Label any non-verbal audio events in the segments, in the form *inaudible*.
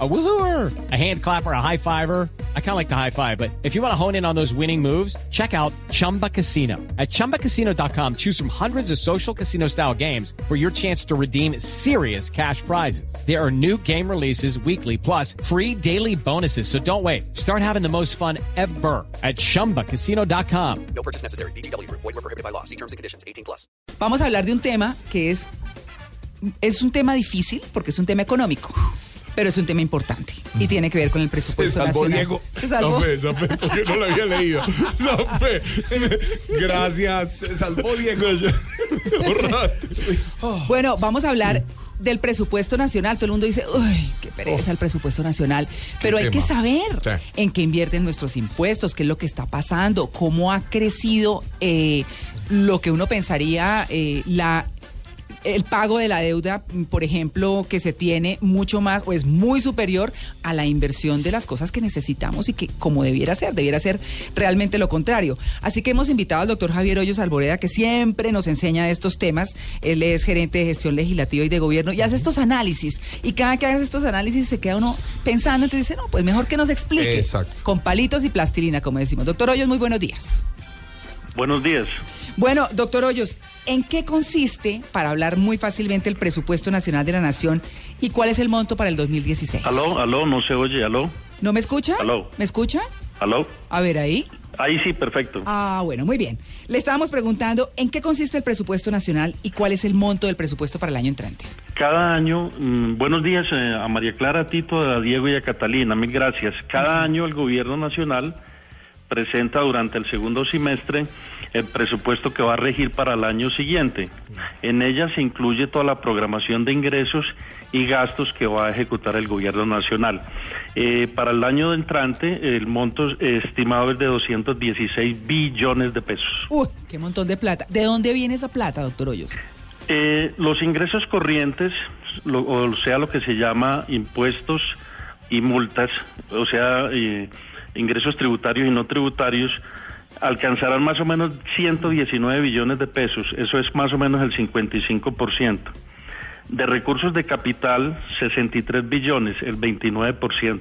A woohooer, a hand clapper, a high fiver. I kind of like the high five, but if you want to hone in on those winning moves, check out Chumba Casino. At ChumbaCasino.com, choose from hundreds of social casino style games for your chance to redeem serious cash prizes. There are new game releases weekly, plus free daily bonuses. So don't wait. Start having the most fun ever at ChumbaCasino.com. No purchase necessary. BGW. Void were prohibited by law. See terms and conditions. 18 plus. Vamos a hablar de un tema que es, es un tema difícil porque es un tema económico, pero es un tema importante y tiene que ver con el Se presupuesto salvó nacional. Diego. Se salvó. Porque no lo había leído. Zafé. Gracias. Se salvó Diego. *laughs* Bueno, vamos a hablar del presupuesto nacional. Todo el mundo dice, uy, qué pereza el presupuesto nacional. Pero hay que saber Sí. en qué invierten nuestros impuestos, qué es lo que está pasando, cómo ha crecido eh, lo que uno pensaría eh, la el pago de la deuda, por ejemplo, que se tiene mucho más o es muy superior a la inversión de las cosas que necesitamos y que como debiera ser, debiera ser realmente lo contrario. Así que hemos invitado al doctor Javier Hoyos Alboreda, que siempre nos enseña estos temas. Él es gerente de gestión legislativa y de gobierno y hace estos análisis. Y cada que hace estos análisis se queda uno pensando, entonces dice, no, pues mejor que nos explique. Exacto. Con palitos y plastilina, como decimos. Doctor Hoyos, muy buenos días. Buenos días. Bueno, doctor Hoyos, ¿en qué consiste, para hablar muy fácilmente, el presupuesto nacional de la Nación y cuál es el monto para el 2016? Aló, aló, no se oye, aló, ¿No me escucha? Aló. ¿Me escucha? aló. A ver, ahí. Ahí sí, perfecto. Ah, bueno, muy bien. Le estábamos preguntando en qué consiste el presupuesto nacional y cuál es el monto del presupuesto para el año entrante. Cada año, mm, buenos días eh, a María Clara, a Tito, a Diego y a Catalina, mil gracias. Cada año el gobierno nacional presenta durante el segundo semestre el presupuesto que va a regir para el año siguiente. En ella se incluye toda la programación de ingresos y gastos que va a ejecutar el gobierno nacional. Eh, para el año entrante, el monto estimado es de 216 billones de pesos. Uy, qué montón de plata. ¿De dónde viene esa plata, doctor Hoyos? Eh, los ingresos corrientes, lo- o sea, lo que se llama impuestos y multas, o sea, eh, ingresos tributarios y no tributarios, alcanzarán más o menos 119 billones de pesos, eso es más o menos el 55%. De recursos de capital, 63 billones, el 29%.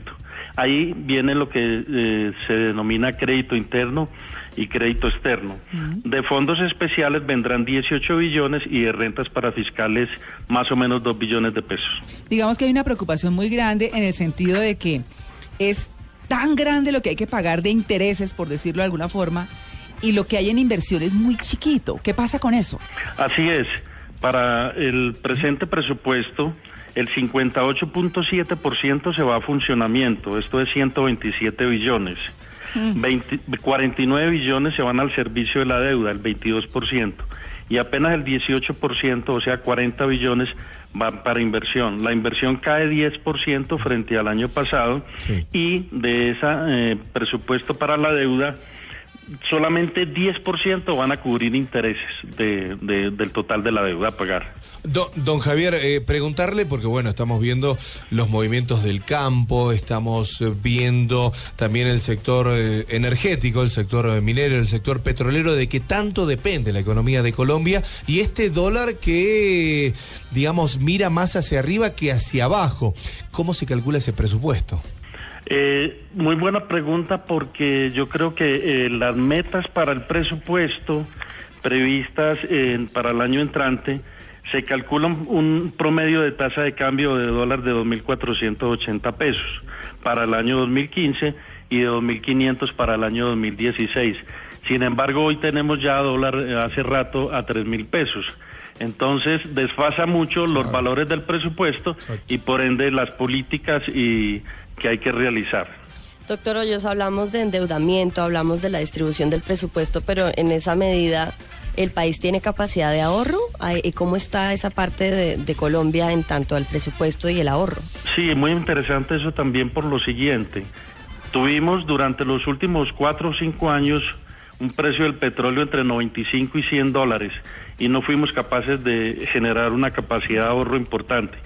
Ahí viene lo que eh, se denomina crédito interno y crédito externo. De fondos especiales vendrán 18 billones y de rentas para fiscales más o menos 2 billones de pesos. Digamos que hay una preocupación muy grande en el sentido de que es tan grande lo que hay que pagar de intereses, por decirlo de alguna forma, y lo que hay en inversión es muy chiquito. ¿Qué pasa con eso? Así es, para el presente presupuesto, el 58.7% se va a funcionamiento, esto es 127 billones. 20 49 billones se van al servicio de la deuda, el 22%, y apenas el 18%, o sea, 40 billones, van para inversión. La inversión cae 10% frente al año pasado Sí. y de ese presupuesto para la deuda, solamente 10% van a cubrir intereses de- de- del total de la deuda a pagar. Don, don Javier, eh, preguntarle, porque bueno, estamos viendo los movimientos del campo, estamos eh, viendo también el sector eh, energético, el sector eh, minero, el sector petrolero, de que tanto depende la economía de Colombia y este dólar que, digamos, mira más hacia arriba que hacia abajo. ¿Cómo se calcula ese presupuesto? Eh, muy buena pregunta porque yo creo que eh, las metas para el presupuesto previstas eh, para el año entrante se calculan un promedio de tasa de cambio de dólar de 2.480 pesos para el año 2015 y de 2.500 para el año 2016. Sin embargo, hoy tenemos ya dólar eh, hace rato a 3.000 pesos. Entonces, desfasa mucho los valores del presupuesto y por ende las políticas y que hay que realizar. Doctor Hoyos, hablamos de endeudamiento, hablamos de la distribución del presupuesto, pero en esa medida, ¿el país tiene capacidad de ahorro? ¿Y cómo está esa parte de, de Colombia en tanto al presupuesto y el ahorro? Sí, muy interesante eso también por lo siguiente. Tuvimos durante los últimos cuatro o cinco años un precio del petróleo entre 95 y 100 dólares y no fuimos capaces de generar una capacidad de ahorro importante.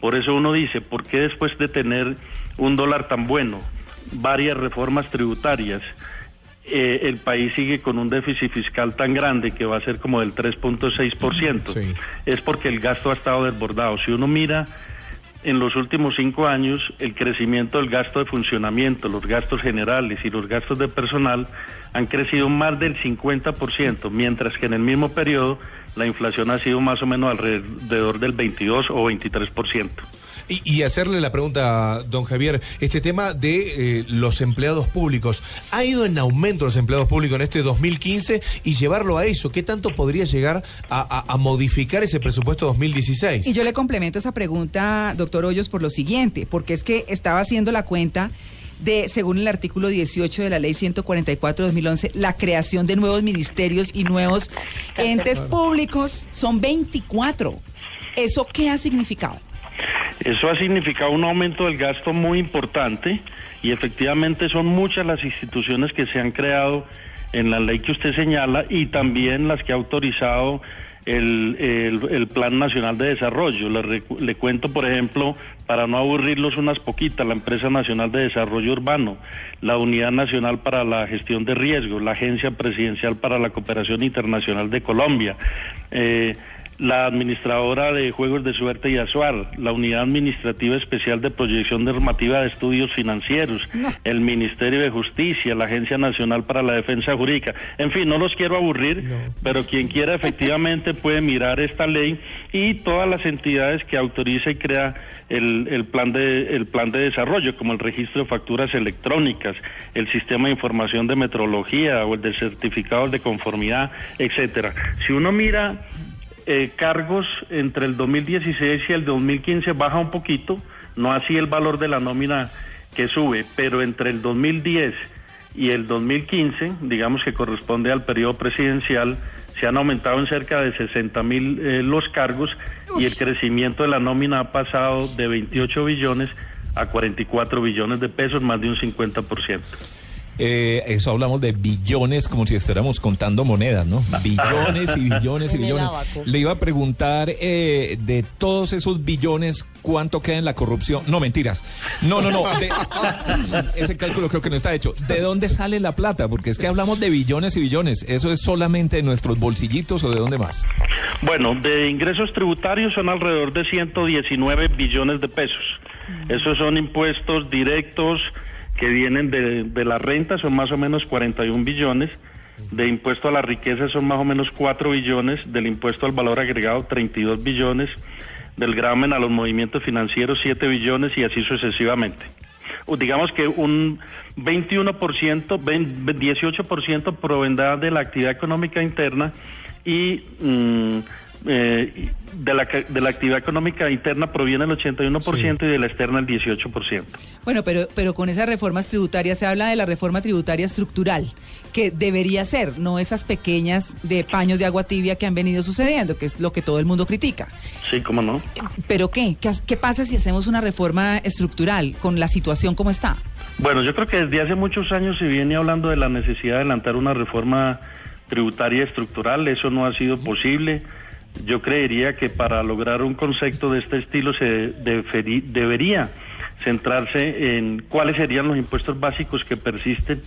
Por eso uno dice, ¿por qué después de tener un dólar tan bueno, varias reformas tributarias, eh, el país sigue con un déficit fiscal tan grande que va a ser como del 3.6%. Sí. Es porque el gasto ha estado desbordado. Si uno mira en los últimos cinco años, el crecimiento del gasto de funcionamiento, los gastos generales y los gastos de personal han crecido más del 50%, mientras que en el mismo periodo la inflación ha sido más o menos alrededor del 22 o 23%. Y, y hacerle la pregunta, don Javier, este tema de eh, los empleados públicos. ¿Ha ido en aumento los empleados públicos en este 2015 y llevarlo a eso? ¿Qué tanto podría llegar a, a- a modificar ese presupuesto 2016? Y yo le complemento esa pregunta, doctor Hoyos, por lo siguiente, porque es que estaba haciendo la cuenta de, según el artículo 18 de la ley 144-2011, la creación de nuevos ministerios y nuevos entes públicos son 24. ¿Eso qué ha significado? Eso ha significado un aumento del gasto muy importante y efectivamente son muchas las instituciones que se han creado en la ley que usted señala y también las que ha autorizado el, el- Plan Nacional de Desarrollo. Le, le cuento, por ejemplo, para no aburrirlos unas poquitas, la Empresa Nacional de Desarrollo Urbano, la Unidad Nacional para la Gestión de Riesgos, la Agencia Presidencial para la Cooperación Internacional de Colombia, eh, la administradora de Juegos de Suerte y Azuar, la Unidad Administrativa Especial de Proyección Normativa de Estudios Financieros, el Ministerio de Justicia, la Agencia Nacional para la Defensa Jurídica. En fin, no los quiero aburrir, pero quien quiera efectivamente puede mirar esta ley y todas las entidades que autoriza y crea el, el plan de el plan de desarrollo, como el registro de facturas electrónicas, el sistema de información de metrología o el de certificados de conformidad, etcétera. Si uno mira eh, cargos entre el 2016 y el 2015 baja un poquito, no así el valor de la nómina que sube, pero entre el 2010 y el 2015, digamos que corresponde al periodo presidencial, se han aumentado en cerca de 60 mil eh, los cargos y el crecimiento de la nómina ha pasado de 28 billones a 44 billones de pesos, más de un 50%. Eh, eso hablamos de billones como si estuviéramos contando monedas, ¿no? *laughs* Billones y billones y billones. Le iba a preguntar eh, de todos esos billones, ¿cuánto queda en la corrupción? No, mentiras. No, no, no. de- *laughs* ese cálculo creo que no está hecho. ¿De dónde sale la plata? Porque es que hablamos de billones y billones. ¿Eso es solamente de nuestros bolsillitos o de dónde más? Bueno, de ingresos tributarios son alrededor de 119 billones de pesos. Esos son impuestos directos que vienen de, de la renta, son más o menos 41 billones. De impuesto a la riqueza son más o menos 4 billones. Del impuesto al valor agregado, 32 billones. Del gramen a los movimientos financieros, 7 billones y así sucesivamente. Digamos que un 21%, 20, 18% provendrá de la actividad económica interna y mm, eh, de, la, ca- de la actividad económica interna proviene el 81% y de la externa el 18%. Bueno, pero, pero con esas reformas tributarias se habla de la reforma tributaria estructural, que debería ser, no esas pequeñas de paños de agua tibia que han venido sucediendo, que es lo que todo el mundo critica. Sí, cómo no. ¿Pero qué? ¿Qué, qué pasa si hacemos una reforma estructural con la situación como está? Bueno, yo creo que desde hace muchos años se viene hablando de la necesidad de adelantar una reforma tributaria estructural. Eso no ha sido posible. Yo creería que para lograr un concepto de este estilo se deferi- debería centrarse en cuáles serían los impuestos básicos que persisten.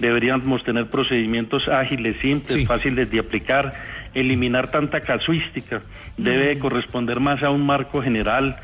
Deberíamos tener procedimientos ágiles, simples, Sí. fáciles de aplicar, eliminar tanta casuística. Debe corresponder más a un marco general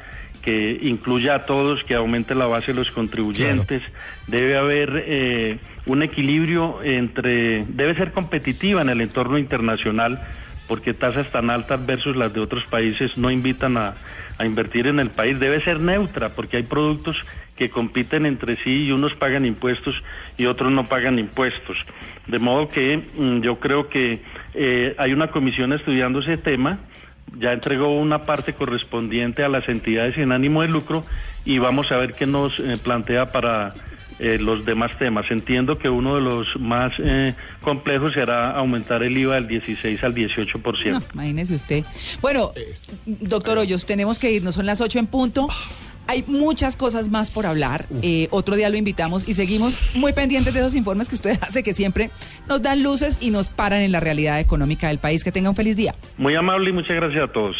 que incluya a todos, que aumente la base de los contribuyentes. Debe haber eh, un equilibrio entre, debe ser competitiva en el entorno internacional, porque tasas tan altas versus las de otros países no invitan a, a invertir en el país. Debe ser neutra, porque hay productos que compiten entre sí y unos pagan impuestos y otros no pagan impuestos. De modo que mm, yo creo que eh, hay una comisión estudiando ese tema ya entregó una parte correspondiente a las entidades sin ánimo de lucro y vamos a ver qué nos eh, plantea para eh, los demás temas. Entiendo que uno de los más eh, complejos será aumentar el IVA del 16 al 18%. No, imagínese usted. Bueno, doctor Hoyos, tenemos que irnos, son las 8 en punto. Hay muchas cosas más por hablar. Eh, otro día lo invitamos y seguimos muy pendientes de esos informes que usted *laughs* hace, que siempre nos dan luces y nos paran en la realidad económica del país. Que tenga un feliz día. Muy amable y muchas gracias a todos.